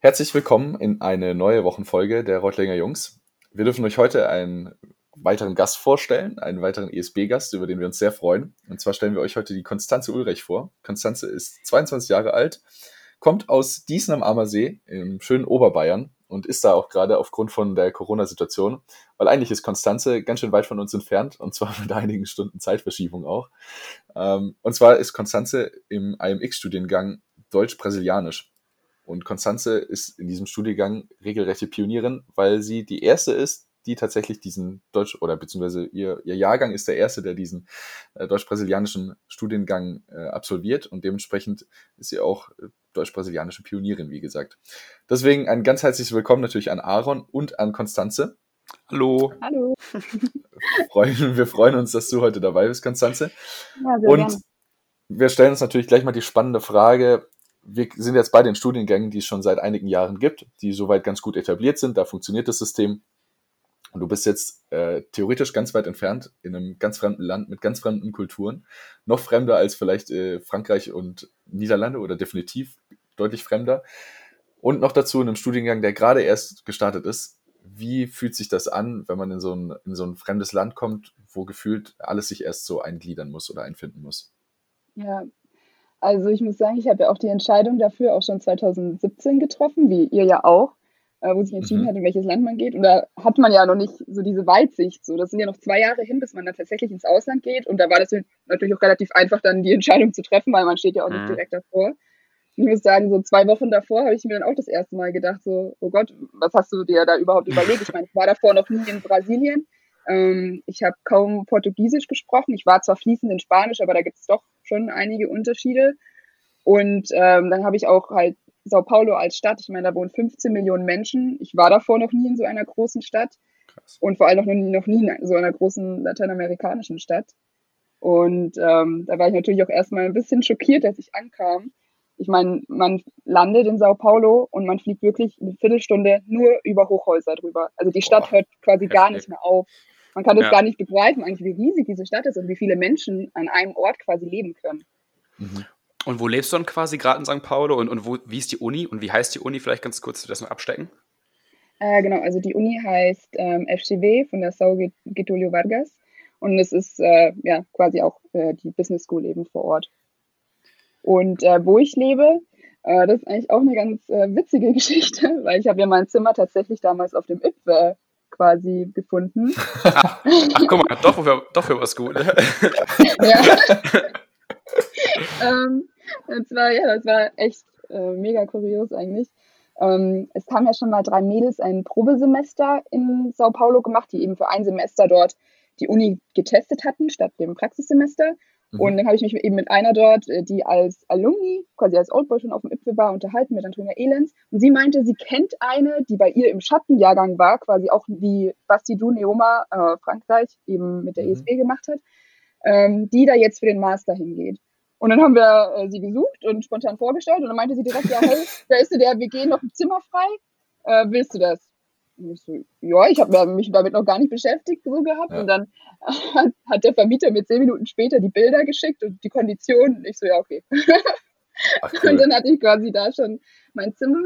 Herzlich willkommen in eine neue Wochenfolge der Reutlinger Jungs. Wir dürfen euch heute einen weiteren Gast vorstellen, einen weiteren ESB-Gast, über den wir uns sehr freuen. Und zwar stellen wir euch heute die Konstanze Ulrich vor. Konstanze ist 22 Jahre alt, kommt aus Diesen am Ammersee im schönen Oberbayern und ist da auch gerade aufgrund von der Corona-Situation, weil eigentlich ist Konstanze ganz schön weit von uns entfernt und zwar mit einigen Stunden Zeitverschiebung auch. Ähm, und zwar ist Konstanze im IMX-Studiengang Deutsch-Brasilianisch. Und Konstanze ist in diesem Studiengang regelrechte Pionierin, weil sie die erste ist, die tatsächlich diesen Deutsch- oder beziehungsweise ihr, ihr Jahrgang ist der erste, der diesen äh, deutsch-brasilianischen Studiengang äh, absolviert und dementsprechend ist sie auch äh, deutsch-brasilianische Pionierin, wie gesagt. Deswegen ein ganz herzliches Willkommen natürlich an Aaron und an Konstanze. Hallo. Hallo. wir freuen uns, dass du heute dabei bist, Konstanze. Ja, und gerne. wir stellen uns natürlich gleich mal die spannende Frage, wir sind jetzt bei den Studiengängen, die es schon seit einigen Jahren gibt, die soweit ganz gut etabliert sind. Da funktioniert das System. Und du bist jetzt äh, theoretisch ganz weit entfernt in einem ganz fremden Land mit ganz fremden Kulturen. Noch fremder als vielleicht äh, Frankreich und Niederlande oder definitiv deutlich fremder. Und noch dazu in einem Studiengang, der gerade erst gestartet ist. Wie fühlt sich das an, wenn man in so ein, in so ein fremdes Land kommt, wo gefühlt alles sich erst so eingliedern muss oder einfinden muss? Ja, also ich muss sagen, ich habe ja auch die Entscheidung dafür auch schon 2017 getroffen, wie ihr ja auch, äh, wo sich entschieden mhm. hat, in welches Land man geht. Und da hat man ja noch nicht so diese Weitsicht. So, das sind ja noch zwei Jahre hin, bis man dann tatsächlich ins Ausland geht. Und da war das natürlich auch relativ einfach, dann die Entscheidung zu treffen, weil man steht ja auch nicht mhm. direkt davor. Und ich muss sagen, so zwei Wochen davor habe ich mir dann auch das erste Mal gedacht, so, oh Gott, was hast du dir da überhaupt überlegt? Ich meine, ich war davor noch nie in Brasilien. Ähm, ich habe kaum Portugiesisch gesprochen. Ich war zwar fließend in Spanisch, aber da gibt es doch schon einige Unterschiede. Und ähm, dann habe ich auch halt Sao Paulo als Stadt. Ich meine, da wohnen 15 Millionen Menschen. Ich war davor noch nie in so einer großen Stadt. Krass. Und vor allem noch, nie, noch nie in so einer großen lateinamerikanischen Stadt. Und ähm, da war ich natürlich auch erstmal ein bisschen schockiert, als ich ankam. Ich meine, man landet in Sao Paulo und man fliegt wirklich eine Viertelstunde nur über Hochhäuser drüber. Also die Stadt Boah, hört quasi heftig. gar nicht mehr auf. Man kann das ja. gar nicht begreifen, eigentlich, wie riesig diese Stadt ist und wie viele Menschen an einem Ort quasi leben können. Mhm. Und wo lebst du dann quasi gerade in St. Paulo und, und wo, wie ist die Uni und wie heißt die Uni? Vielleicht ganz kurz das mal abstecken. Äh, genau, also die Uni heißt ähm, FCW von der Sao Getulio Vargas und es ist äh, ja quasi auch äh, die Business School eben vor Ort. Und äh, wo ich lebe, äh, das ist eigentlich auch eine ganz äh, witzige Geschichte, weil ich habe ja mein Zimmer tatsächlich damals auf dem IPWE quasi gefunden. Ach, ach guck mal, doch für, doch für was gut. ja. ähm, das war, ja, das war echt äh, mega kurios eigentlich. Ähm, es haben ja schon mal drei Mädels ein Probesemester in Sao Paulo gemacht, die eben für ein Semester dort die Uni getestet hatten, statt dem Praxissemester. Mhm. Und dann habe ich mich eben mit einer dort, äh, die als Alumni, quasi als Oldboy schon auf dem IPFE war, unterhalten mit Antonia Elens. Und sie meinte, sie kennt eine, die bei ihr im Schattenjahrgang war, quasi auch wie Basti Du Neoma äh, Frankreich eben mit der mhm. ESB gemacht hat, ähm, die da jetzt für den Master hingeht. Und dann haben wir äh, sie gesucht und spontan vorgestellt und dann meinte sie direkt, ja, hey, da ist in der WG noch ein Zimmer frei, äh, willst du das? Und ich so, ja, ich habe mich damit noch gar nicht beschäftigt so gehabt. Ja. Und dann hat, hat, der Vermieter mir zehn Minuten später die Bilder geschickt und die Konditionen. Ich so, ja, okay. Ach, cool. Und dann hatte ich quasi da schon mein Zimmer.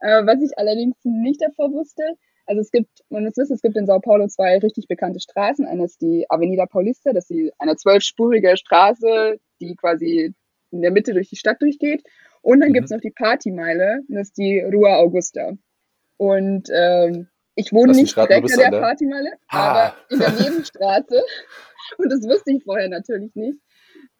Äh, was ich allerdings nicht davor wusste, also es gibt, man muss wissen, es gibt in Sao Paulo zwei richtig bekannte Straßen. Eine ist die Avenida Paulista, das ist eine zwölfspurige Straße, die quasi in der Mitte durch die Stadt durchgeht. Und dann mhm. gibt es noch die Partymeile, das ist die Rua Augusta. Und ähm, ich wohne nicht direkt an der, der Partymeile, ah. aber in der Nebenstraße. Und das wusste ich vorher natürlich nicht.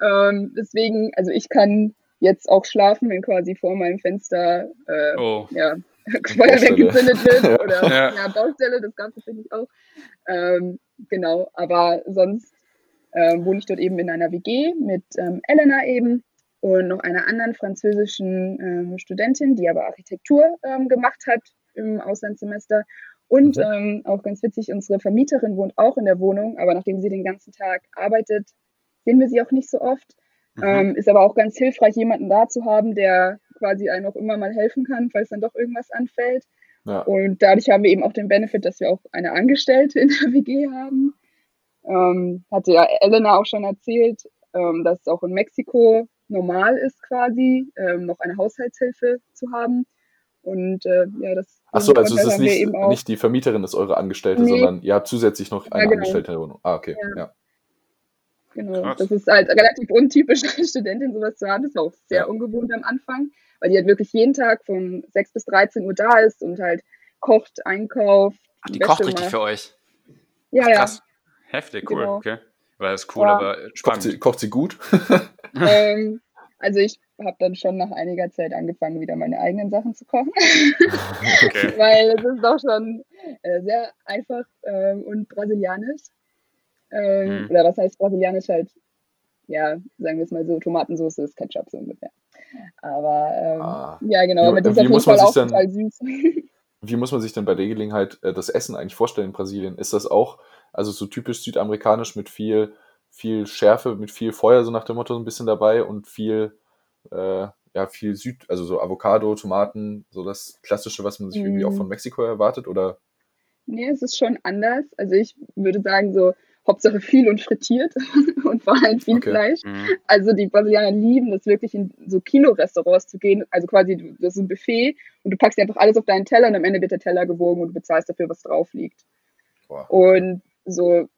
Ähm, deswegen, also ich kann jetzt auch schlafen, wenn quasi vor meinem Fenster äh, oh. ja, Feuerwerk gezündet wird oder ja. ja. Baustelle, das Ganze finde ich auch. Ähm, genau, aber sonst ähm, wohne ich dort eben in einer WG mit ähm, Elena eben und noch einer anderen französischen ähm, Studentin, die aber Architektur ähm, gemacht hat im Auslandssemester. Und mhm. ähm, auch ganz witzig, unsere Vermieterin wohnt auch in der Wohnung, aber nachdem sie den ganzen Tag arbeitet, sehen wir sie auch nicht so oft. Mhm. Ähm, ist aber auch ganz hilfreich, jemanden da zu haben, der quasi einem auch immer mal helfen kann, falls dann doch irgendwas anfällt. Ja. Und dadurch haben wir eben auch den Benefit, dass wir auch eine Angestellte in der WG haben. Ähm, hatte ja Elena auch schon erzählt, ähm, dass es auch in Mexiko normal ist, quasi ähm, noch eine Haushaltshilfe zu haben. Und äh, ja, das Achso, also es ist nicht, nicht die Vermieterin ist eure Angestellte, Nee. sondern ihr habt zusätzlich noch eine Ja, genau. Angestellte in der Wohnung. Ah, okay. Ja. Ja. Genau, Krass. das ist halt relativ untypisch als Studentin sowas zu haben. Das war auch sehr Ja. ungewohnt am Anfang, weil die halt wirklich jeden Tag von 6 bis 13 Uhr da ist und halt kocht, einkauft. Ach, die Wäsche kocht richtig macht. für euch. Ja, ja. Krass. Heftig, cool, Genau. okay. Weil das ist cool, Ja. aber Kocht, spannend. sie, kocht sie gut? ähm, also ich habe dann schon nach einiger Zeit angefangen, wieder meine eigenen Sachen zu kochen, Okay. weil es ist doch schon äh, sehr einfach ähm, und brasilianisch. Ähm, Mhm. Oder was heißt brasilianisch halt? Ja, sagen wir es mal so, Tomatensauce ist Ketchup so ungefähr. Aber ähm, Ah. ja, genau, Wie- aber die ist wie auf jeden muss man sich auch dann- total süß. Wie muss man sich denn bei der Gelegenheit äh, das Essen eigentlich vorstellen in Brasilien? Ist das auch also so typisch südamerikanisch mit viel, viel Schärfe, mit viel Feuer, so nach dem Motto so ein bisschen dabei und viel, äh, ja, viel Süd, also so Avocado, Tomaten, so das Klassische, was man sich irgendwie auch Mm. von Mexiko erwartet? Oder Nee, es ist schon anders. Also ich würde sagen, so Hauptsache viel und frittiert und vor allem viel Okay. Fleisch. Mhm. Also die Brasilianer lieben das wirklich in so Kino-Restaurants zu gehen. Also quasi, das ist ein Buffet und du packst dir einfach alles auf deinen Teller und am Ende wird der Teller gewogen und du bezahlst dafür, was drauf liegt. boah, Und so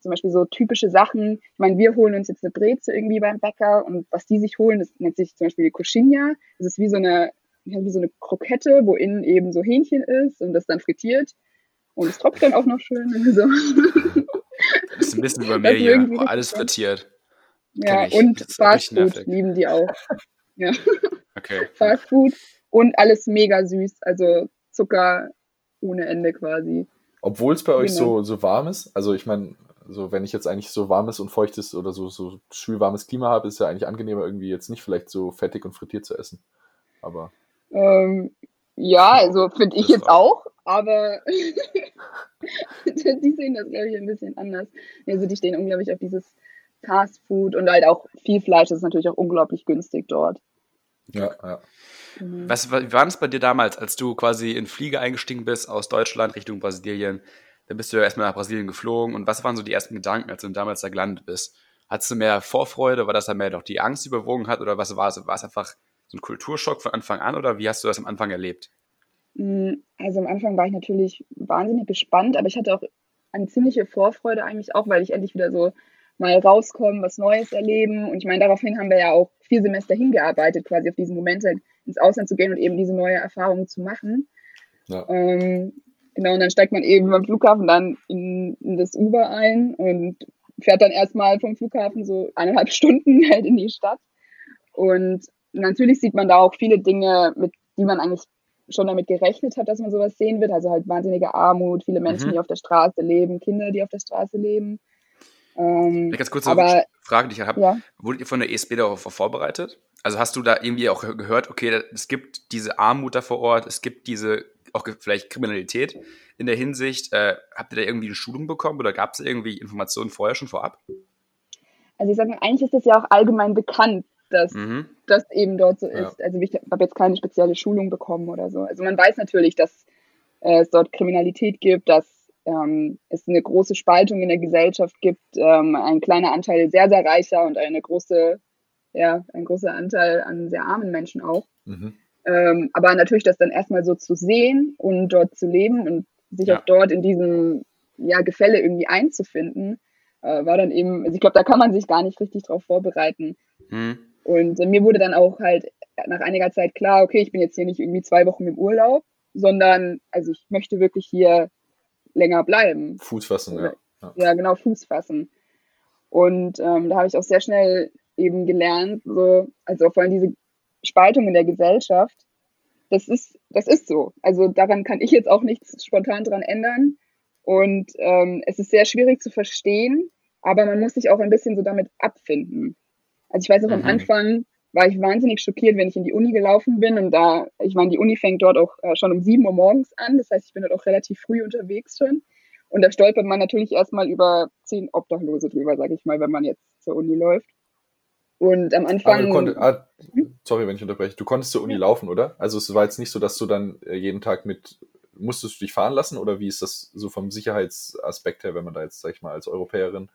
zum Beispiel so typische Sachen. Ich meine, wir holen uns jetzt eine Breze irgendwie beim Bäcker und was die sich holen, das nennt sich zum Beispiel die Coxinha. Das ist wie so eine, ja, wie so eine Krokette, wo innen eben so Hähnchen ist und das dann frittiert. Und es tropft dann auch noch schön. Also, Das ist ein bisschen über mir hier. Boah, alles frittiert. ja, und Das ist Fast richtig Food nervig. lieben die auch. Okay. Fast Food und alles mega süß. Also Zucker ohne Ende quasi. Obwohl es bei euch Genau. so, so warm ist, also ich meine, so wenn ich jetzt eigentlich so warmes und feuchtes oder so, so schwülwarmes Klima habe, ist ja eigentlich angenehmer, irgendwie jetzt nicht vielleicht so fettig und frittiert zu essen. Aber Ähm, ja, also finde ich jetzt auch, aber die sehen das, glaube ich, ein bisschen anders. Also die stehen unglaublich auf dieses Fast Food und halt auch viel Fleisch. Das ist natürlich auch unglaublich günstig dort. ja, ja. Mhm. Was, wie war das bei dir damals, als du quasi in Flieger eingestiegen bist aus Deutschland Richtung Brasilien? Dann bist du ja erstmal nach Brasilien geflogen. Und was waren so die ersten Gedanken, als du damals da gelandet bist? Hattest du mehr Vorfreude? War das dann mehr doch die Angst die überwogen hat? Oder was war es? War es einfach so ein Kulturschock von Anfang an? Oder wie hast du das am Anfang erlebt? Mm, Also am Anfang war ich natürlich wahnsinnig gespannt, aber ich hatte auch eine ziemliche Vorfreude eigentlich auch, weil ich endlich wieder so mal rauskomme, was Neues erleben. Und ich meine, daraufhin haben wir ja auch vier Semester hingearbeitet, quasi auf diesen Moment halt ins Ausland zu gehen und eben diese neue Erfahrung zu machen. Ja. Ähm, genau, und dann steigt man eben beim Flughafen dann in, in das Uber ein und fährt dann erstmal vom Flughafen so eineinhalb Stunden halt in die Stadt. Und natürlich sieht man da auch viele Dinge, mit die man eigentlich schon damit gerechnet hat, dass man sowas sehen wird. Also halt wahnsinnige Armut, viele Menschen, Mhm. die auf der Straße leben, Kinder, die auf der Straße leben. Ähm, Eine ganz kurze aber Frage, die ich habe. ja, Wurdet ihr von der ESB darauf vorbereitet? Also hast du da irgendwie auch gehört, okay, es gibt diese Armut da vor Ort, es gibt diese auch vielleicht Kriminalität in der Hinsicht. Äh, habt ihr da irgendwie eine Schulung bekommen oder gab es irgendwie Informationen vorher schon vorab? also ich sage mal, eigentlich ist das ja auch allgemein bekannt, dass Mhm. das eben dort so Ja. ist. Also ich habe jetzt keine spezielle Schulung bekommen oder so. Also man weiß natürlich, dass äh, es dort Kriminalität gibt, dass ähm, es eine große Spaltung in der Gesellschaft gibt, ähm, ein kleiner Anteil sehr, sehr reicher und eine große, ja, ein großer Anteil an sehr armen Menschen auch. Mhm. Ähm, aber natürlich das dann erstmal so zu sehen und dort zu leben und sich Ja. auch dort in diesem ja, Gefälle irgendwie einzufinden, äh, war dann eben, also ich glaube, da kann man sich gar nicht richtig drauf vorbereiten. Mhm. Und äh, mir wurde dann auch halt nach einiger Zeit klar, okay, ich bin jetzt hier nicht irgendwie zwei Wochen im Urlaub, sondern also ich möchte wirklich hier länger bleiben. Fuß fassen, ja. ja. Ja, genau, Fuß fassen. Und ähm, da habe ich auch sehr schnell eben gelernt, so, also vor allem diese Spaltung in der Gesellschaft, das ist, das ist so. Also daran kann ich jetzt auch nichts spontan dran ändern. Und ähm, es ist sehr schwierig zu verstehen, aber man muss sich auch ein bisschen so damit abfinden. Also ich weiß auch am Mhm. Anfang war ich wahnsinnig schockiert, wenn ich in die Uni gelaufen bin und da, ich meine, die Uni fängt dort auch äh, schon um 7 Uhr morgens an, das heißt, ich bin dort auch relativ früh unterwegs schon. Und da stolpert man natürlich erstmal über zehn Obdachlose drüber, sage ich mal, wenn man jetzt zur Uni läuft. Und am Anfang. konntest, ah, sorry, wenn ich unterbreche. Du konntest zur Uni laufen, oder? Also es war jetzt nicht so, dass du dann äh, jeden Tag mit, musstest du dich fahren lassen oder wie ist das so vom Sicherheitsaspekt her, wenn man da jetzt, sag ich mal, als Europäerin,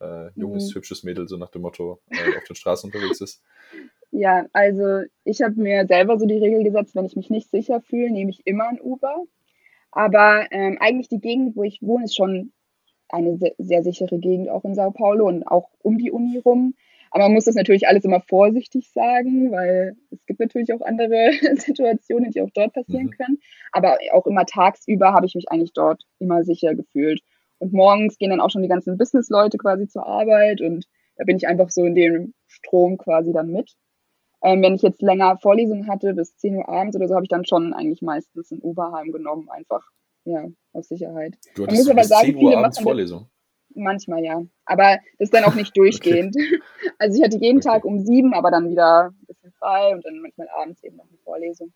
äh, junges, Mhm. hübsches Mädel, so nach dem Motto, äh, auf den Straßen unterwegs ist? Ja, also ich habe mir selber so die Regel gesetzt, wenn ich mich nicht sicher fühle, nehme ich immer ein Uber. Aber ähm, eigentlich die Gegend, wo ich wohne, ist schon eine sehr, sehr sichere Gegend, auch in Sao Paulo und auch um die Uni rum. Aber man muss das natürlich alles immer vorsichtig sagen, weil es gibt natürlich auch andere Situationen, die auch dort passieren mhm. können. Aber auch immer tagsüber habe ich mich eigentlich dort immer sicher gefühlt. Und morgens gehen dann auch schon die ganzen Business-Leute quasi zur Arbeit und da bin ich einfach so in dem Strom quasi dann mit. Ähm, wenn ich jetzt länger Vorlesungen hatte, bis 10 Uhr abends oder so, habe ich dann schon eigentlich meistens ein Uberheim genommen, einfach ja, aus Sicherheit. Du hattest Man muss aber sagen, 10 Uhr abends Vorlesung? Manchmal ja. Aber das ist dann auch nicht durchgehend. okay. Also ich hatte jeden okay. Tag um sieben, aber dann wieder ein bisschen frei und dann manchmal abends eben noch eine Vorlesung.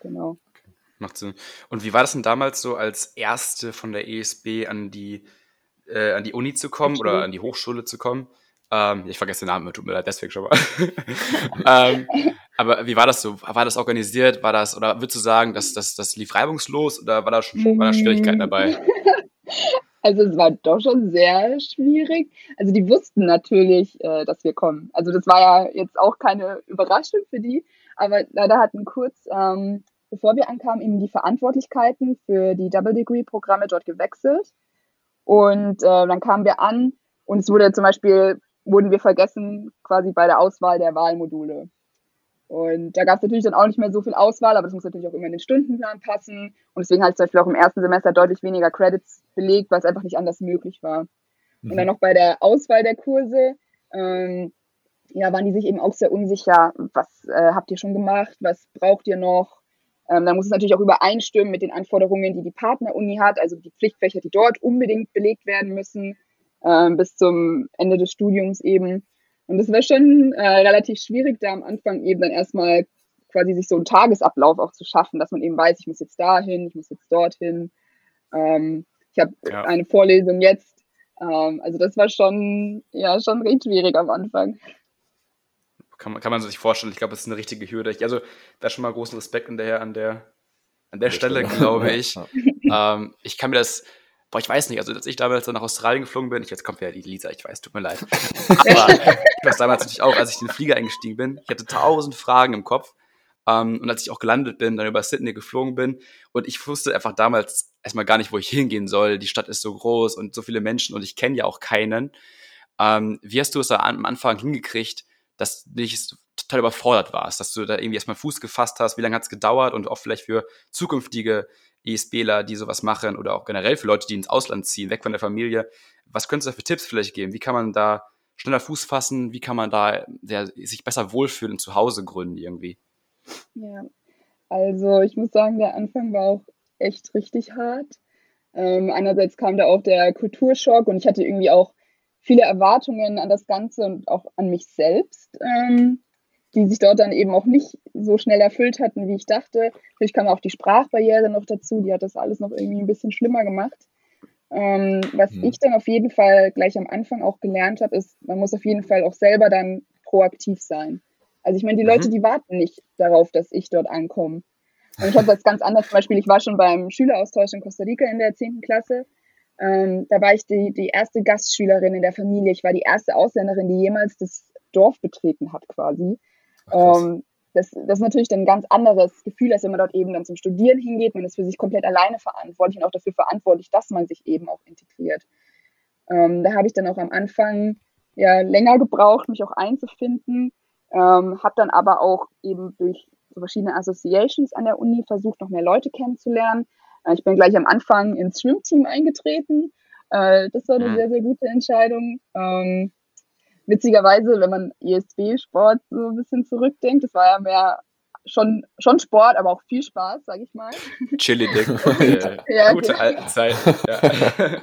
Genau. Okay. Macht Sinn. Und wie war das denn damals so als Erste von der ESB an die, äh, an die Uni zu kommen oder an die Hochschule zu kommen? Ähm, ich vergesse den Namen, tut mir leid, deswegen schon mal. ähm, aber wie war das so? War das organisiert? War das, oder würdest du sagen, dass das, das lief reibungslos oder war da, schon, war da Schwierigkeiten dabei? Also es war doch schon sehr schwierig. Also die wussten natürlich, äh, dass wir kommen. Also das war ja jetzt auch keine Überraschung für die. Aber leider hatten kurz, ähm, bevor wir ankamen, eben die Verantwortlichkeiten für die Double Degree Programme dort gewechselt. Und äh, dann kamen wir an und es wurde zum Beispiel, wurden wir vergessen quasi bei der Auswahl der Wahlmodule. Und da gab es natürlich dann auch nicht mehr so viel Auswahl, aber das muss natürlich auch immer in den Stundenplan passen. Und deswegen hatte ich zum Beispiel auch im ersten Semester deutlich weniger Credits belegt, weil es einfach nicht anders möglich war. Mhm. Und dann noch bei der Auswahl der Kurse, ähm, ja, waren die sich eben auch sehr unsicher, was äh, habt ihr schon gemacht, was braucht ihr noch? Ähm, dann muss es natürlich auch übereinstimmen mit den Anforderungen, die die Partneruni hat, also die Pflichtfächer, die dort unbedingt belegt werden müssen, äh, bis zum Ende des Studiums eben. Und das war schon äh, relativ schwierig, da am Anfang eben dann erstmal quasi sich so einen Tagesablauf auch zu schaffen, dass man eben weiß, ich muss jetzt dahin, ich muss jetzt dorthin. Ähm, ich habe ja. eine Vorlesung jetzt. Ähm, also das war schon, ja, schon recht schwierig am Anfang. Kann man, kann man sich vorstellen. Ich glaube, das ist eine richtige Hürde. Ich, also da schon mal großen Respekt an der, an der, an der Stelle, glaube ich. ähm, ich kann mir das, boah, ich weiß nicht, also als ich damals nach Australien geflogen bin, ich, jetzt kommt ja die Lisa, ich weiß, tut mir leid. Aber weiß damals natürlich auch, als ich in den Flieger eingestiegen bin, ich hatte tausend Fragen im Kopf. Um, ähm, und als ich auch gelandet bin, dann über Sydney geflogen bin und ich wusste einfach damals erstmal gar nicht, wo ich hingehen soll. Die Stadt ist so groß und so viele Menschen und ich kenne ja auch keinen. Um, ähm, wie hast du es da am Anfang hingekriegt, dass du nicht total überfordert warst, dass du da irgendwie erstmal Fuß gefasst hast? Wie lange hat es gedauert und auch vielleicht für zukünftige ESBler, die sowas machen oder auch generell für Leute, die ins Ausland ziehen, weg von der Familie. Was könntest du da für Tipps vielleicht geben? Wie kann man da schneller Fuß fassen? Wie kann man da ja, sich besser wohlfühlen, zu Hause gründen irgendwie? Ja, also ich muss sagen, der Anfang war auch echt richtig hart. Ähm, einerseits kam da auch der Kulturschock und ich hatte irgendwie auch viele Erwartungen an das Ganze und auch an mich selbst. Ähm, die sich dort dann eben auch nicht so schnell erfüllt hatten, wie ich dachte. Natürlich kam auch die Sprachbarriere noch dazu, die hat das alles noch irgendwie ein bisschen schlimmer gemacht. Ähm, was mhm. ich dann auf jeden Fall gleich am Anfang auch gelernt habe, ist, man muss auf jeden Fall auch selber dann proaktiv sein. Also ich meine, die mhm. Leute, die warten nicht darauf, dass ich dort ankomme. Und ich habe das ganz anders. Zum Beispiel, ich war schon beim Schüleraustausch in Costa Rica in der 10. Klasse. Ähm, da war ich die, die erste Gastschülerin in der Familie. Ich war die erste Ausländerin, die jemals das Dorf betreten hat quasi. Ähm, das, das ist natürlich dann ein ganz anderes Gefühl, als wenn man dort eben dann zum Studieren hingeht. Man ist für sich komplett alleine verantwortlich und auch dafür verantwortlich, dass man sich eben auch integriert. Ähm, da habe ich dann auch am Anfang ja länger gebraucht, mich auch einzufinden. Ähm, habe dann aber auch eben durch so verschiedene Associations an der Uni versucht, noch mehr Leute kennenzulernen. Äh, ich bin gleich am Anfang ins Schwimmteam eingetreten. Äh, das war eine sehr, sehr gute Entscheidung. Ähm, witzigerweise, wenn man ESB-Sport so ein bisschen zurückdenkt, das war ja mehr schon, schon Sport, aber auch viel Spaß, sag ich mal. Chili Dick. ja, Gute okay. alte Zeit. Ja.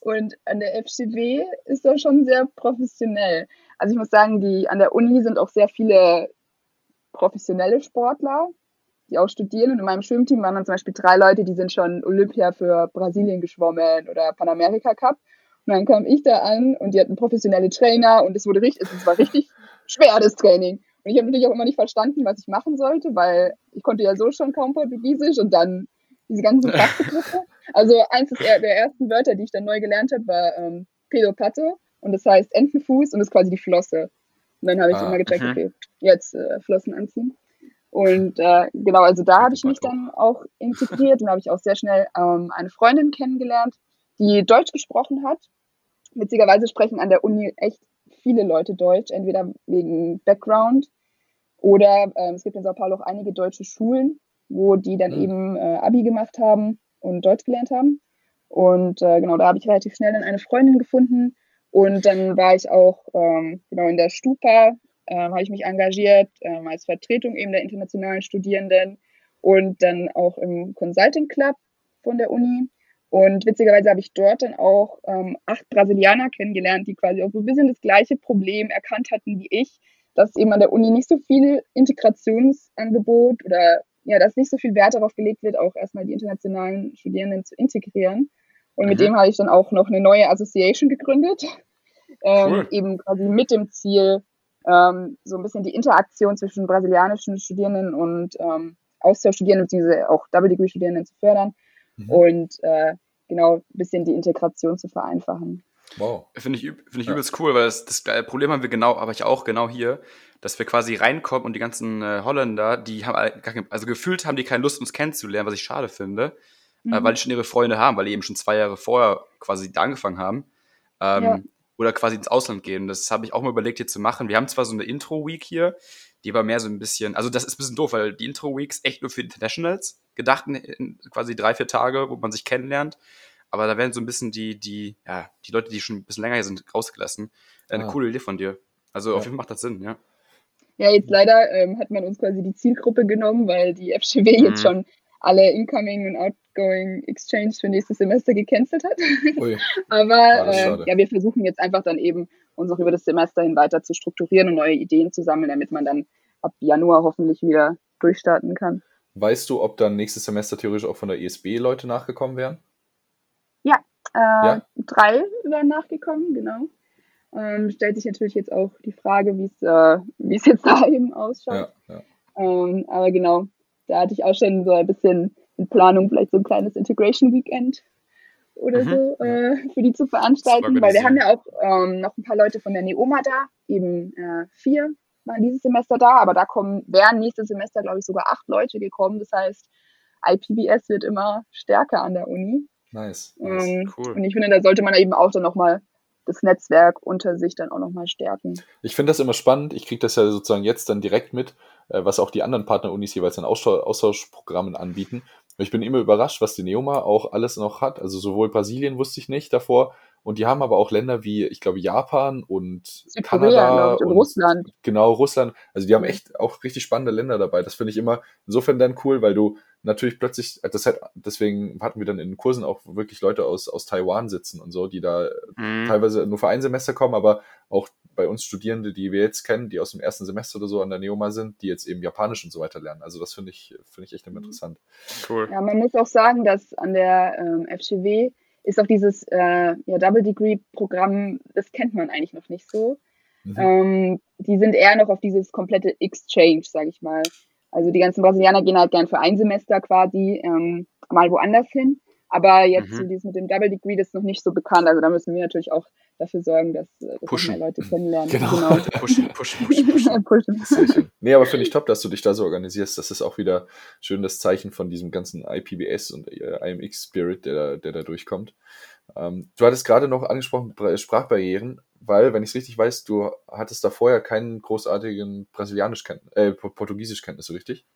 Und an der FCW ist das schon sehr professionell. Also ich muss sagen, die an der Uni sind auch sehr viele professionelle Sportler, die auch studieren. Und in meinem Schwimmteam waren dann zum Beispiel drei Leute, die sind schon Olympia für Brasilien geschwommen oder Panamerika Cup. Und dann kam ich da an und die hatten professionelle Trainer und es wurde richtig, es war richtig schwer, das Training. Und ich habe natürlich auch immer nicht verstanden, was ich machen sollte, weil ich konnte ja so schon kaum Portugiesisch und dann diese ganzen Fachbegriffe. Also eins der ersten Wörter, die ich dann neu gelernt habe, war ähm, Pedo Pato und das heißt Entenfuß und das ist quasi die Flosse. Und dann habe ich Ah, immer gecheckt, mhm. okay, jetzt äh, Flossen anziehen. Und äh, genau, also da habe ich mich dann auch integriert und habe ich auch sehr schnell ähm, eine Freundin kennengelernt, die Deutsch gesprochen hat. Witzigerweise sprechen an der Uni echt viele Leute Deutsch, entweder wegen Background oder ähm, es gibt in Sao Paulo auch einige deutsche Schulen, wo die dann Mhm. eben äh, Abi gemacht haben und Deutsch gelernt haben. Und äh, genau, da habe ich relativ schnell dann eine Freundin gefunden. Und dann war ich auch ähm, genau in der Stupa, ähm, habe ich mich engagiert ähm, als Vertretung eben der internationalen Studierenden und dann auch im Consulting Club von der Uni. Und witzigerweise habe ich dort dann auch ähm, acht Brasilianer kennengelernt, die quasi auch so ein bisschen das gleiche Problem erkannt hatten wie ich, dass eben an der Uni nicht so viel Integrationsangebot oder ja, dass nicht so viel Wert darauf gelegt wird, auch erstmal die internationalen Studierenden zu integrieren. Und mit Mhm. dem habe ich dann auch noch eine neue Association gegründet, ähm, Cool. eben quasi mit dem Ziel, ähm, so ein bisschen die Interaktion zwischen brasilianischen Studierenden und ähm, Austauschstudierenden beziehungsweise auch Double Degree Studierenden zu fördern Mhm. und äh, genau ein bisschen die Integration zu vereinfachen. Wow. Finde ich, finde ich Ja. übelst cool, weil das, das äh, Problem haben wir genau, aber ich auch genau hier, dass wir quasi reinkommen und die ganzen äh, Holländer, die haben all- gar kein, also gefühlt haben die keine Lust, uns kennenzulernen, was ich schade finde, äh, Mhm. weil die schon ihre Freunde haben, weil die eben schon zwei Jahre vorher quasi da angefangen haben. Ähm, Ja. Oder quasi ins Ausland gehen. Das habe ich auch mal überlegt, hier zu machen. Wir haben zwar so eine Intro-Week hier, die war mehr so ein bisschen, also das ist ein bisschen doof, weil die Intro-Week ist echt nur für Internationals gedacht, in quasi drei, vier Tage, wo man sich kennenlernt. Aber da werden so ein bisschen die, die, ja, die Leute, die schon ein bisschen länger hier sind, rausgelassen. Äh, Eine Ah. coole Idee von dir. Also Ja. auf jeden Fall macht das Sinn, ja. Ja, jetzt leider ähm, hat man uns quasi die Zielgruppe genommen, weil die FCW jetzt Mhm. schon alle Incoming und Outgoing Exchange für nächstes Semester gecancelt hat. Aber Ah, schade. ja, wir versuchen jetzt einfach dann eben uns auch über das Semester hin weiter zu strukturieren und neue Ideen zu sammeln, damit man dann ab Januar hoffentlich wieder durchstarten kann. Weißt du, ob dann nächstes Semester theoretisch auch von der ESB Leute nachgekommen wären? Äh, Ja. Drei wären nachgekommen, genau. Ähm, stellt sich natürlich jetzt auch die Frage, wie es äh, es jetzt da eben ausschaut. Ja, ja. Ähm, aber genau, da hatte ich auch schon so ein bisschen in Planung, vielleicht so ein kleines Integration Weekend oder Mhm. so äh, für die zu veranstalten, weil wir haben ja auch ähm, noch ein paar Leute von der Neoma da, eben äh, vier waren dieses Semester da, aber da kommen, wären nächstes Semester, glaube ich, sogar acht Leute gekommen. Das heißt, IPBS wird immer stärker an der Uni. Nice. nice. Ähm, cool. Und ich finde, da sollte man eben auch dann nochmal das Netzwerk unter sich dann auch nochmal stärken. Ich finde das immer spannend. Ich kriege das ja sozusagen jetzt dann direkt mit, äh, was auch die anderen Partnerunis jeweils an Austausch Austauschprogrammen anbieten. Und Ich bin immer überrascht, was die Neoma auch alles noch hat. Also sowohl Brasilien wusste ich nicht davor. Und die haben aber auch Länder wie, ich glaube, Japan und Südkorea, Kanada ich, und Russland. Genau, Russland. Also die haben echt auch richtig spannende Länder dabei. Das finde ich immer insofern dann cool, weil du natürlich plötzlich, das halt, deswegen hatten wir dann in den Kursen auch wirklich Leute aus, aus Taiwan sitzen und so, die da Mhm. teilweise nur für ein Semester kommen, aber auch bei uns Studierende, die wir jetzt kennen, die aus dem ersten Semester oder so an der Neoma sind, die jetzt eben Japanisch und so weiter lernen. Also das finde ich, finde ich echt immer Mhm. interessant. Cool. Ja, man muss auch sagen, dass an der ähm, FCW ist auch dieses äh, ja, Double Degree Programm, das kennt man eigentlich noch nicht so. Mhm. Ähm, die sind eher noch auf dieses komplette Exchange, sage ich mal. Also die ganzen Brasilianer gehen halt gern für ein Semester quasi ähm, mal woanders hin. Aber jetzt Mhm. dieses mit dem Double Degree, das ist noch nicht so bekannt. Also da müssen wir natürlich auch dafür sorgen, dass, äh, dass Pushen. mehr Leute kennenlernen. Genau. Pushen, pushen, pushen, pushen. Pushen. Sehr schön. Nee, aber finde ich top, dass du dich da so organisierst. Das ist auch wieder schön das Zeichen von diesem ganzen IPBS und äh, IMX-Spirit, der, da- der da durchkommt. Ähm, du hattest gerade noch angesprochen, Sprachbarrieren, weil, wenn ich es richtig weiß, du hattest da vorher keinen großartigen Brasilianisch-Kenntnis, äh, Po- Portugiesisch-Kenntnisse, richtig?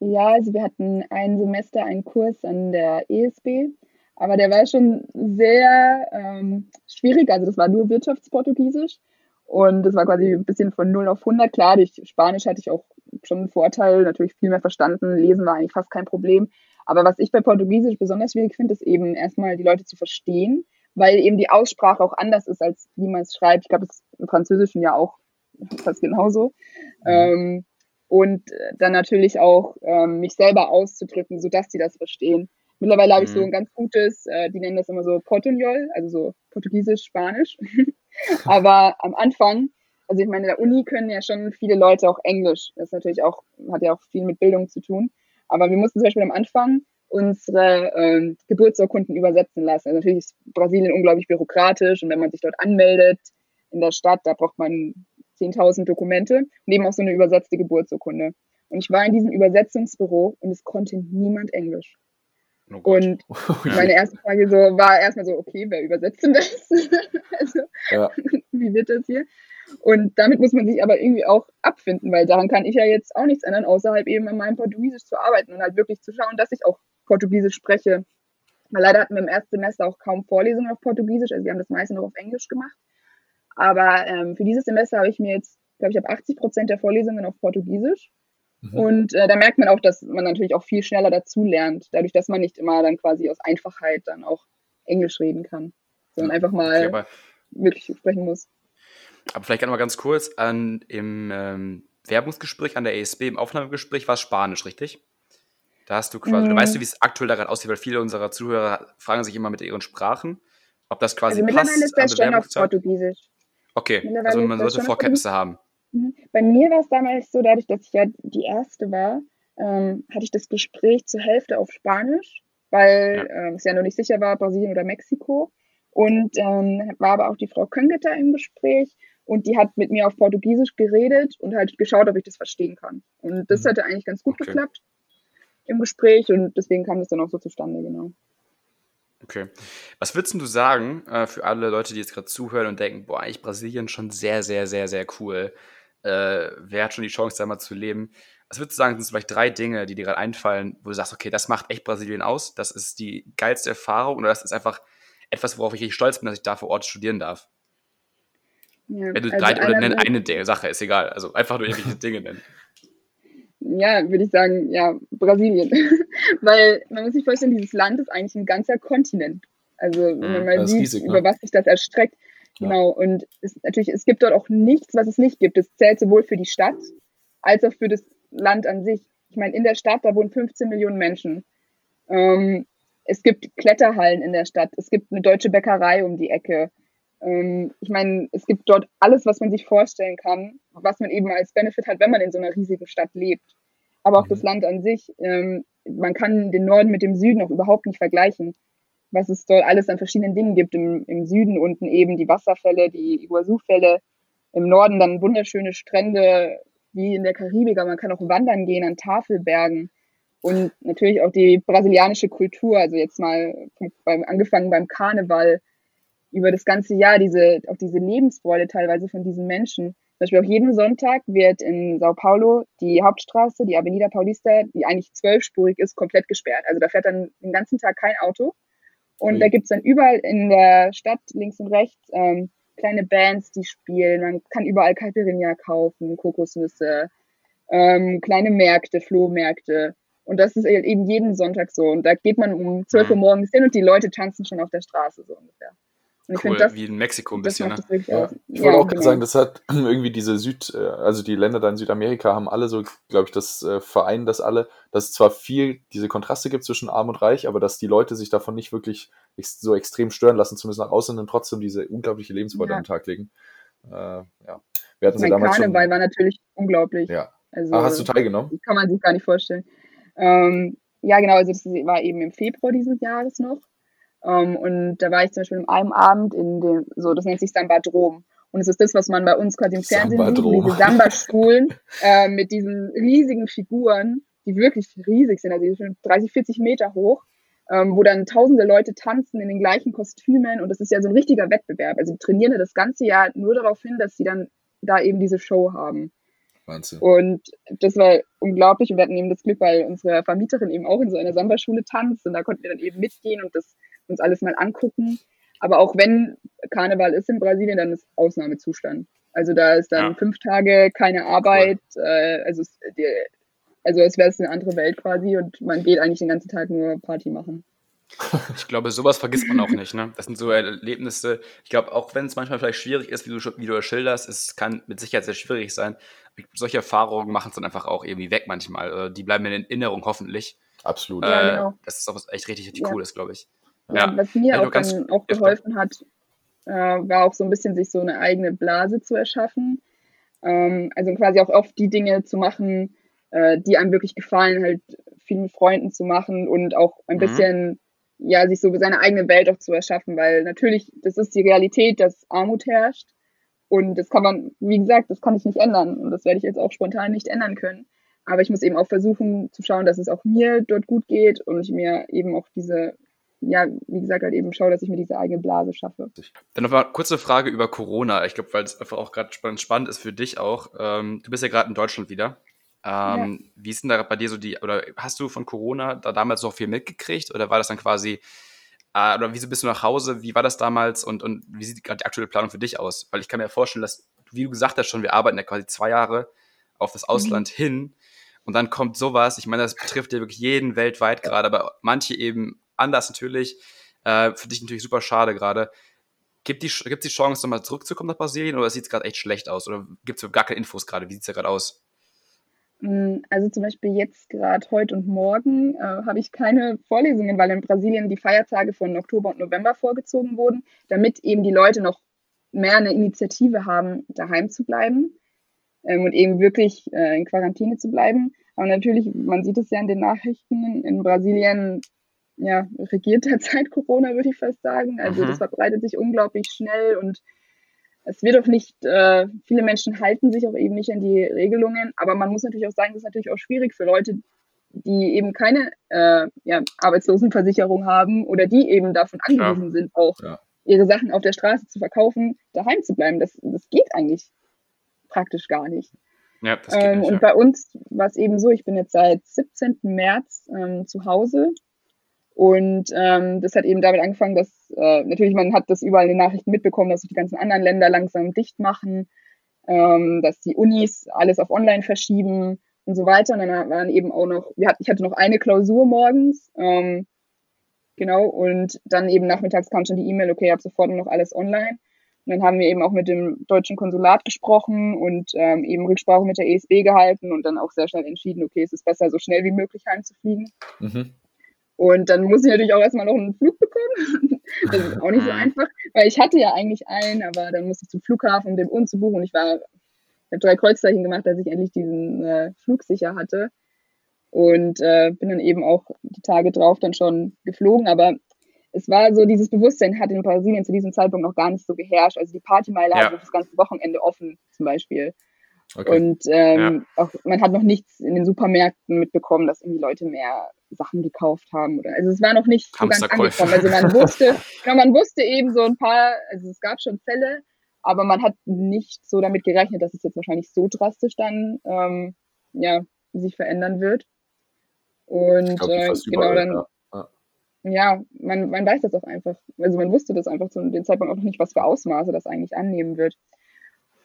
Ja, also wir hatten ein Semester einen Kurs an der ESB, aber der war schon sehr ähm, schwierig. Also das war nur Wirtschaftsportugiesisch und das war quasi ein bisschen von 0 auf 100. Klar, durch Spanisch hatte ich auch schon einen Vorteil, natürlich viel mehr verstanden. Lesen war eigentlich fast kein Problem. Aber was ich bei Portugiesisch besonders schwierig finde, ist eben erstmal die Leute zu verstehen, weil eben die Aussprache auch anders ist, als wie man es schreibt. Ich glaube, das ist im Französischen ja auch fast genauso. Ähm, und äh, dann natürlich auch ähm, mich selber auszudrücken, sodass die das verstehen. Mittlerweile habe ich so Mhm. ein ganz gutes, äh, die nennen das immer so Portugnol, also so Portugiesisch, Spanisch. Aber am Anfang, also ich meine, in der Uni können ja schon viele Leute auch Englisch. Das ist natürlich auch, hat ja auch viel mit Bildung zu tun. Aber wir mussten zum Beispiel am Anfang unsere ähm, Geburtsurkunden übersetzen lassen. Also natürlich ist Brasilien unglaublich bürokratisch und wenn man sich dort anmeldet in der Stadt, da braucht man 10.000 Dokumente und eben auch so eine übersetzte Geburtsurkunde. Und ich war in diesem Übersetzungsbüro und es konnte niemand Englisch. Oh und meine erste Frage so war erstmal so, okay, wer übersetzt denn das? also, ja. wie wird das hier? Und damit muss man sich aber irgendwie auch abfinden, weil daran kann ich ja jetzt auch nichts ändern, außerhalb eben an meinem Portugiesisch zu arbeiten und halt wirklich zu schauen, dass ich auch Portugiesisch spreche. Weil leider hatten wir im ersten Semester auch kaum Vorlesungen auf Portugiesisch, also wir haben das meiste noch auf Englisch gemacht. Aber ähm, für dieses Semester habe ich mir jetzt, glaube ich, habe 80 Prozent der Vorlesungen auf Portugiesisch. Mhm. Und äh, da merkt man auch, dass man natürlich auch viel schneller dazu lernt, dadurch, dass man nicht immer dann quasi aus Einfachheit dann auch Englisch reden kann, sondern einfach mal okay, wirklich sprechen muss. Aber vielleicht einmal ganz kurz, an, im ähm, Werbungsgespräch an der ESB, im Aufnahmegespräch war es Spanisch, richtig? Da hast du quasi, mhm. weißt du, wie es aktuell daran aussieht, weil viele unserer Zuhörer fragen sich immer mit ihren Sprachen, ob das quasi also passt. Mittlerweile ist das schon auf Portugiesisch. Okay, also man sollte Vorkenntnisse haben. Mhm. Bei mir war es damals so, dadurch, dass ich ja die Erste war, ähm, hatte ich das Gespräch zur Hälfte auf Spanisch, weil ja. Ähm, es ja noch nicht sicher war, Brasilien oder Mexiko. Und ähm, war aber auch die Frau Köngeta im Gespräch und die hat mit mir auf Portugiesisch geredet und halt geschaut, ob ich das verstehen kann. Und das mhm. hatte eigentlich ganz gut okay. geklappt im Gespräch und deswegen kam das dann auch so zustande, genau. Okay. Was würdest du sagen äh, für alle Leute, die jetzt gerade zuhören und denken, boah, eigentlich Brasilien schon sehr, sehr, sehr, sehr cool. Äh, wer hat schon die Chance, da mal zu leben? Was würdest du sagen, sind vielleicht drei Dinge, die dir gerade einfallen, wo du sagst, okay, das macht echt Brasilien aus, das ist die geilste Erfahrung oder das ist einfach etwas, worauf ich richtig stolz bin, dass ich da vor Ort studieren darf? Ja, Wenn du also drei oder nenn eine Sache, ist egal. Also einfach nur irgendwelche Dinge nennen ja, würde ich sagen, ja, Brasilien. Weil man muss sich vorstellen, dieses Land ist eigentlich ein ganzer Kontinent. Also wenn man mhm, mal sieht, riesig, ne? über was sich das erstreckt. Ja. Genau. Und es, natürlich, es gibt dort auch nichts, was es nicht gibt. Es zählt sowohl für die Stadt als auch für das Land an sich. Ich meine, in der Stadt, da wohnen 15 Millionen Menschen. Ähm, es gibt Kletterhallen in der Stadt. Es gibt eine deutsche Bäckerei um die Ecke. Ähm, ich meine, es gibt dort alles, was man sich vorstellen kann, was man eben als Benefit hat, wenn man in so einer riesigen Stadt lebt. Aber auch das mhm. Land an sich, ähm, man kann den Norden mit dem Süden auch überhaupt nicht vergleichen. Was es dort alles an verschiedenen Dingen gibt. Im, im Süden unten eben die Wasserfälle, die Iguazu-Fälle. Im Norden dann wunderschöne Strände wie in der Karibik. Man kann auch wandern gehen an Tafelbergen. Und natürlich auch die brasilianische Kultur. Also jetzt mal beim, angefangen beim Karneval über das ganze Jahr diese, auch diese Lebensfreude teilweise von diesen Menschen. Zum Beispiel auch jeden Sonntag wird in Sao Paulo die Hauptstraße, die Avenida Paulista, die eigentlich zwölfspurig ist, komplett gesperrt. Also da fährt dann den ganzen Tag kein Auto. Und mhm. da gibt's dann überall in der Stadt links und rechts ähm, kleine Bands, die spielen. Man kann überall Caipirinha kaufen, Kokosnüsse, ähm, kleine Märkte, Flohmärkte. Und das ist eben jeden Sonntag so. Und da geht man um 12 Uhr mhm. morgens hin und die Leute tanzen schon auf der Straße so ungefähr. Cool, das, wie in Mexiko ein bisschen, ne? Ja. Ich wollte ja, auch genau. sagen, das hat irgendwie diese Süd, äh, also die Länder da in Südamerika haben alle so, glaube ich, das äh, vereinen das alle, dass es zwar viel diese Kontraste gibt zwischen arm und reich, aber dass die Leute sich davon nicht wirklich so extrem stören lassen, zumindest nach außen und trotzdem diese unglaubliche Lebensfreude ja. am Tag legen. Äh, ja. Wir hatten sie damals Karneval schon, war natürlich unglaublich. Ja. Also, ah, hast du teilgenommen? Kann man sich gar nicht vorstellen. Ähm, ja, genau, also das war eben im Februar dieses Jahres noch. Um, ähm, und da war ich zum Beispiel in einem Abend in dem, so, das nennt sich Sambadrom. Und es ist das, was man bei uns quasi im Fernsehen sieht, diese Samba-Schulen äh, mit diesen riesigen Figuren, die wirklich riesig sind, also die sind 30, 40 Meter hoch, ähm, wo dann tausende Leute tanzen in den gleichen Kostümen und das ist ja so ein richtiger Wettbewerb. Also die trainieren ja das ganze Jahr nur darauf hin, dass sie dann da eben diese Show haben. Wahnsinn. Und das war unglaublich. Und wir hatten eben das Glück, weil unsere Vermieterin eben auch in so einer Samba-Schule tanzt und da konnten wir dann eben mitgehen und das uns alles mal angucken. Aber auch wenn Karneval ist in Brasilien, dann ist Ausnahmezustand. Also da ist dann ja. fünf Tage keine Arbeit. Cool. Äh, also, es, die, also es wäre eine andere Welt quasi und man geht eigentlich den ganzen Tag nur Party machen. Ich glaube, sowas vergisst man auch nicht. Ne? Das sind so Erlebnisse. Ich glaube, auch wenn es manchmal vielleicht schwierig ist, wie du, wie du schilderst, es kann mit Sicherheit sehr schwierig sein. Solche Erfahrungen machen es dann einfach auch irgendwie weg manchmal. Die bleiben in Erinnerung hoffentlich. Absolut. Äh, ja, genau. Das ist auch was echt richtig, richtig ja. Cooles, glaube ich. Ja. Was mir auch, dann auch geholfen hat, äh, war auch so ein bisschen, sich so eine eigene Blase zu erschaffen. Ähm, also quasi auch oft die Dinge zu machen, äh, die einem wirklich gefallen, halt viel mit Freunden zu machen und auch ein mhm. bisschen, ja, sich so seine eigene Welt auch zu erschaffen, weil natürlich, das ist die Realität, dass Armut herrscht. Und das kann man, wie gesagt, das kann ich nicht ändern. Und das werde ich jetzt auch spontan nicht ändern können. Aber ich muss eben auch versuchen zu schauen, dass es auch mir dort gut geht und ich mir eben auch diese, ja, wie gesagt, halt eben schaue, dass ich mir diese eigene Blase schaffe. Dann nochmal kurze Frage über Corona. Ich glaube, weil es einfach auch gerade spannend ist für dich auch. Ähm, du bist ja gerade in Deutschland wieder. Ähm, ja. Wie ist denn da bei dir so die, oder hast du von Corona da damals noch viel mitgekriegt oder war das dann quasi, äh, oder wieso bist du nach Hause? Wie war das damals und, und wie sieht gerade die aktuelle Planung für dich aus? Weil ich kann mir vorstellen, dass, wie du gesagt hast schon, wir arbeiten ja quasi zwei Jahre auf das Ausland mhm. hin und dann kommt sowas. Ich meine, das betrifft ja wirklich jeden weltweit gerade, aber manche eben anders natürlich. Äh, für dich natürlich super schade gerade. Gibt es die, die Chance, nochmal zurückzukommen nach Brasilien oder sieht es gerade echt schlecht aus? Oder gibt es gar keine Infos gerade? Wie sieht es ja gerade aus? Mm, also zum Beispiel jetzt gerade heute und morgen äh, habe ich keine Vorlesungen, weil in Brasilien die Feiertage von Oktober und November vorgezogen wurden, damit eben die Leute noch mehr eine Initiative haben, daheim zu bleiben ähm, und eben wirklich äh, in Quarantäne zu bleiben. Aber natürlich, man sieht es ja in den Nachrichten, in Brasilien ja, regiert derzeit Corona, würde ich fast sagen. Also mhm. das verbreitet sich unglaublich schnell und es wird auch nicht, äh, viele Menschen halten sich auch eben nicht an die Regelungen, aber man muss natürlich auch sagen, das ist natürlich auch schwierig für Leute, die eben keine äh, ja, Arbeitslosenversicherung haben oder die eben davon angewiesen ja. sind, auch ja. ihre Sachen auf der Straße zu verkaufen, daheim zu bleiben. Das, das geht eigentlich praktisch gar nicht. Ja, das geht ähm, nicht, und bei uns war es eben so, ich bin jetzt seit 17. März ähm, zu Hause und ähm, das hat eben damit angefangen, dass äh, natürlich man hat das überall in den Nachrichten mitbekommen, dass sich die ganzen anderen Länder langsam dicht machen, ähm, dass die Unis alles auf Online verschieben und so weiter. Und dann waren eben auch noch, ich hatte noch eine Klausur morgens, ähm, genau, und dann eben nachmittags kam schon die E-Mail, okay, habe sofort noch alles online. Und dann haben wir eben auch mit dem deutschen Konsulat gesprochen und ähm, eben Rücksprache mit der ESB gehalten und dann auch sehr schnell entschieden, okay, es ist besser, so schnell wie möglich heimzufliegen. Mhm. Und dann muss ich natürlich auch erstmal noch einen Flug bekommen. das ist auch nicht so einfach, weil ich hatte ja eigentlich einen, aber dann musste ich zum Flughafen, um den umzubuchen. Und ich war, ich habe drei Kreuzzeichen gemacht, dass ich endlich diesen äh, Flug sicher hatte. Und äh, bin dann eben auch die Tage drauf dann schon geflogen. Aber es war so, dieses Bewusstsein hat in Brasilien zu diesem Zeitpunkt noch gar nicht so geherrscht. Also die Partymeile ja. hatte das ganze Wochenende offen zum Beispiel. Okay. Und ähm, ja. auch, man hat noch nichts in den Supermärkten mitbekommen, dass irgendwie Leute mehr Sachen gekauft haben. Oder, also es war noch nicht so ganz angekommen. Also man wusste, ja, man wusste eben so ein paar, also es gab schon Fälle, aber man hat nicht so damit gerechnet, dass es jetzt wahrscheinlich so drastisch dann ähm, ja, sich verändern wird. Und glaub, äh, genau dann, ja, ja man, man weiß das auch einfach. Also man wusste das einfach zu dem Zeitpunkt auch noch nicht, was für Ausmaße das eigentlich annehmen wird.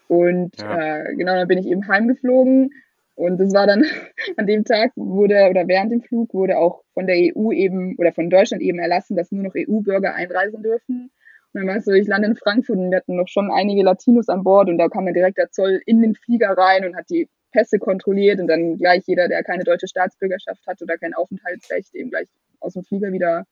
Und ja. äh, genau, dann bin ich eben heimgeflogen. Und das war dann an dem Tag wurde oder während dem Flug wurde auch von der EU eben oder von Deutschland eben erlassen, dass nur noch EU-Bürger einreisen dürfen. Und dann war es so, ich lande in Frankfurt und wir hatten noch schon einige Latinos an Bord und da kam dann direkt der Zoll in den Flieger rein und hat die Pässe kontrolliert und dann gleich jeder, der keine deutsche Staatsbürgerschaft hat oder kein Aufenthaltsrecht, eben gleich aus dem Flieger wieder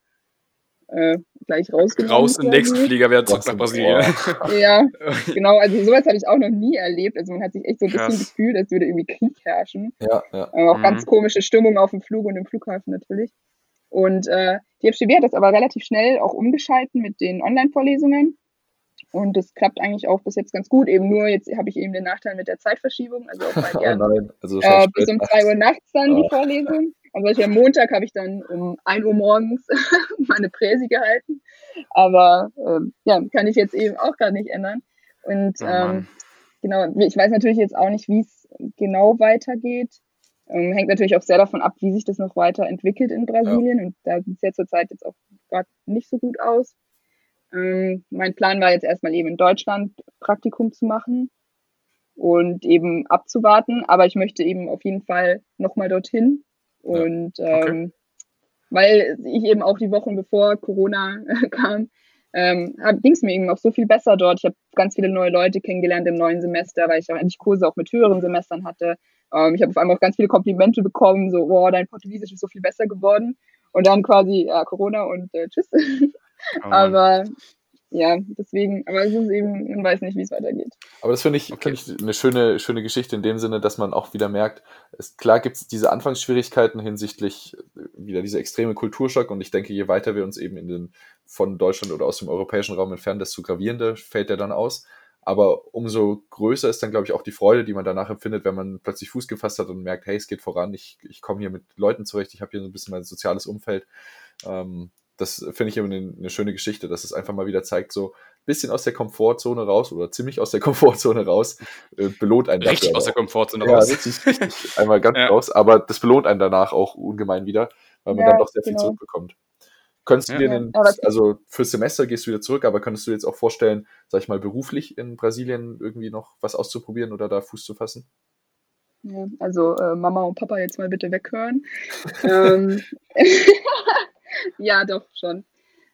äh, gleich rausgenommen. Raus im nächsten Flieger wieder zurück nach Brasilien. ja, genau. Also sowas habe ich auch noch nie erlebt. Also man hat sich echt so ein Krass. bisschen gefühlt, als würde irgendwie Krieg herrschen. Ja, ja. Äh, auch mhm. ganz komische Stimmung auf dem Flug und im Flughafen natürlich. Und äh, die FCB hat das aber relativ schnell auch umgeschalten mit den Online-Vorlesungen. Und das klappt eigentlich auch bis jetzt ganz gut. Eben nur, jetzt habe ich eben den Nachteil mit der Zeitverschiebung. Also, oh nein, also äh, bis um 3 Uhr nachts dann oh. die Vorlesung. Am Montag habe ich dann um 1 Uhr morgens meine Präsi gehalten. Aber ähm, ja, kann ich jetzt eben auch gar nicht ändern. Und ähm, genau, ich weiß natürlich jetzt auch nicht, wie es genau weitergeht. Ähm, hängt natürlich auch sehr davon ab, wie sich das noch weiterentwickelt in Brasilien. Ja. Und da sieht es ja zurzeit jetzt auch gerade nicht so gut aus. Ähm, mein Plan war jetzt erstmal eben in Deutschland Praktikum zu machen und eben abzuwarten. Aber ich möchte eben auf jeden Fall nochmal dorthin und ja. okay. ähm, weil ich eben auch die Wochen bevor Corona kam, ähm, ging es mir eben auch so viel besser dort. Ich habe ganz viele neue Leute kennengelernt im neuen Semester, weil ich auch endlich Kurse auch mit höheren Semestern hatte. Ähm, ich habe auf einmal auch ganz viele Komplimente bekommen, so, wow, dein Portugiesisch ist so viel besser geworden. Und dann quasi ja, Corona und äh, tschüss. Oh Aber ja, deswegen, aber es ist eben, man weiß nicht, wie es weitergeht. Aber das finde ich, okay. find ich eine schöne, schöne Geschichte in dem Sinne, dass man auch wieder merkt, es, klar gibt es diese Anfangsschwierigkeiten hinsichtlich äh, wieder dieser extreme Kulturschock und ich denke, je weiter wir uns eben in den, von Deutschland oder aus dem europäischen Raum entfernen, desto gravierender fällt der dann aus. Aber umso größer ist dann, glaube ich, auch die Freude, die man danach empfindet, wenn man plötzlich Fuß gefasst hat und merkt, hey, es geht voran, ich, ich komme hier mit Leuten zurecht, ich habe hier so ein bisschen mein soziales Umfeld. Ähm, das finde ich immer eine, eine, schöne Geschichte, dass es einfach mal wieder zeigt, so ein bisschen aus der Komfortzone raus oder ziemlich aus der Komfortzone raus, äh, belohnt einen Richtig aus der Komfortzone ja, raus. Richtig, richtig, einmal ganz ja. raus, aber das belohnt einen danach auch ungemein wieder, weil man ja, dann doch sehr genau. viel zurückbekommt. Könntest du dir den, also fürs Semester gehst du wieder zurück, aber könntest du dir jetzt auch vorstellen, sag ich mal, beruflich in Brasilien irgendwie noch was auszuprobieren oder da Fuß zu fassen? Ja, also äh, Mama und Papa jetzt mal bitte weghören. ähm, ja, doch, schon.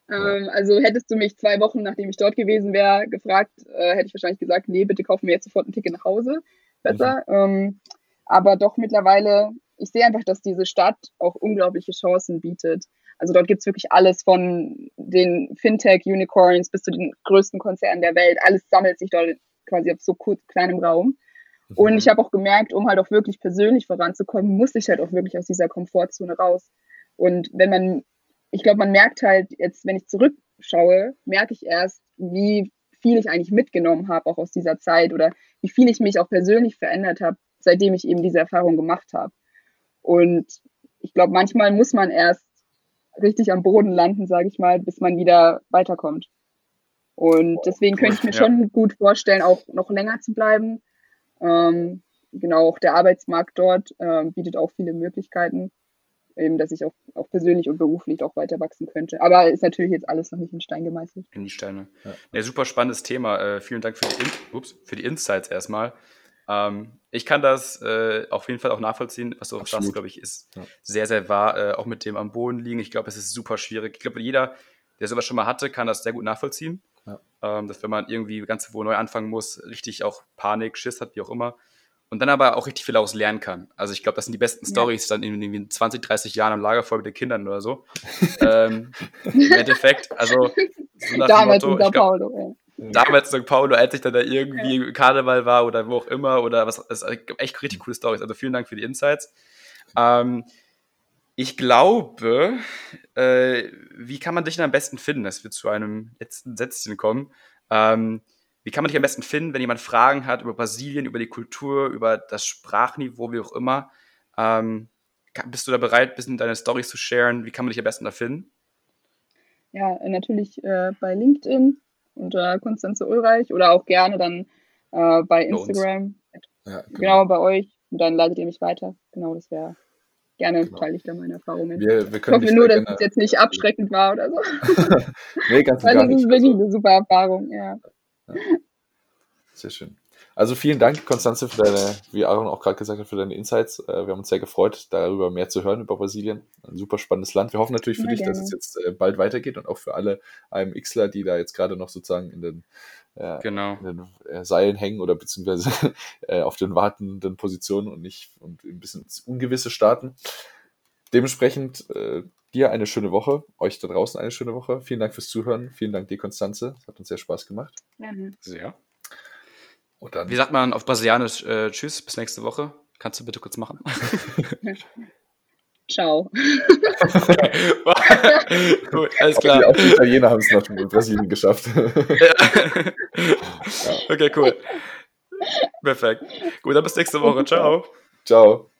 Ähm, also hättest du mich zwei Wochen, nachdem ich dort gewesen wäre, gefragt, äh, hätte ich wahrscheinlich gesagt, nee, bitte kauf mir jetzt sofort ein Ticket nach Hause. Besser. Mhm. Ähm, aber doch mittlerweile, ich sehe einfach, dass diese Stadt auch unglaubliche Chancen bietet. Also dort gibt es wirklich alles von den Fintech-Unicorns bis zu den größten Konzernen der Welt. Alles sammelt sich dort quasi auf so kurz kleinem Raum. Mhm. Und ich habe auch gemerkt, um halt auch wirklich persönlich voranzukommen, muss ich halt auch wirklich aus dieser Komfortzone raus. Und wenn man ich glaube, man merkt halt jetzt, wenn ich zurückschaue, merke ich erst, wie viel ich eigentlich mitgenommen habe, auch aus dieser Zeit oder wie viel ich mich auch persönlich verändert habe, seitdem ich eben diese Erfahrung gemacht habe. Und ich glaube, manchmal muss man erst richtig am Boden landen, sage ich mal, bis man wieder weiterkommt. Und deswegen könnte ich mir ja. schon gut vorstellen, auch noch länger zu bleiben. Ähm, genau, auch der Arbeitsmarkt dort äh, bietet auch viele Möglichkeiten eben, dass ich auch, auch persönlich und beruflich auch weiter wachsen könnte. Aber ist natürlich jetzt alles noch nicht in Stein gemeißelt. In die Steine. Ja. ja super spannendes Thema. Äh, vielen Dank für die, In ups, für die Insights erstmal. Ähm, ich kann das äh, auf jeden Fall auch nachvollziehen, was du auch sagst, glaube ich, ist ja. sehr, sehr wahr, äh, auch mit dem am Boden liegen. Ich glaube, es ist super schwierig. Ich glaube, jeder, der sowas schon mal hatte, kann das sehr gut nachvollziehen. Ja. Ähm, dass wenn man irgendwie ganz wo neu anfangen muss, richtig auch Panik, Schiss hat, wie auch immer, und dann aber auch richtig viel daraus lernen kann. Also ich glaube, das sind die besten ja. Stories dann in, in 20, 30 Jahren am Lagerfeuer mit den Kindern oder so. ähm, Im Endeffekt, also so damals Motto, in Sao Paulo. Ja. Damals in Sao Paulo, als ich dann da irgendwie ja. Karneval war oder wo auch immer oder was, das ist echt richtig coole Stories. Also vielen Dank für die Insights. Ähm, ich glaube, äh, wie kann man dich denn am besten finden, dass wir zu einem letzten Sätzchen kommen? Ähm, wie kann man dich am besten finden, wenn jemand Fragen hat über Brasilien, über die Kultur, über das Sprachniveau, wie auch immer? Ähm, bist du da bereit, ein bisschen deine Storys zu sharen? Wie kann man dich am besten da finden? Ja, natürlich äh, bei LinkedIn unter Konstanze Ulreich oder auch gerne dann äh, bei Instagram. Ja, genau. genau. bei euch. Und dann leitet ihr mich weiter. Genau, das wäre gerne genau. teile ich da meine Erfahrungen. Wir, wir ich hoffe nur, dass es jetzt nicht abschreckend war oder so. nee, ganz Weil das ist wirklich eine super Erfahrung, ja. Ja. Sehr schön. Also vielen Dank, Konstanze, für deine, wie Aaron auch gerade gesagt hat, für deine Insights. Äh, wir haben uns sehr gefreut, darüber mehr zu hören über Brasilien. Ein super spannendes Land. Wir hoffen natürlich für ja, dich, gerne. dass es jetzt äh, bald weitergeht und auch für alle AMXler, die da jetzt gerade noch sozusagen in den, äh, genau. in den Seilen hängen oder beziehungsweise auf den wartenden Positionen und nicht und ein bisschen ungewisse starten. Dementsprechend dir eine schöne Woche, euch da draußen eine schöne Woche. Vielen Dank fürs Zuhören. Vielen Dank dir, Konstanze. Es hat uns sehr Spaß gemacht. Mhm. Sehr. Und dann, Wie sagt man auf Brasilianisch äh, Tschüss, bis nächste Woche? Kannst du bitte kurz machen? Ciao. Gut, alles klar. Auch die Italiener haben es noch in Brasilien geschafft. okay, cool. Perfekt. Gut, dann bis nächste Woche. Ciao. Ciao.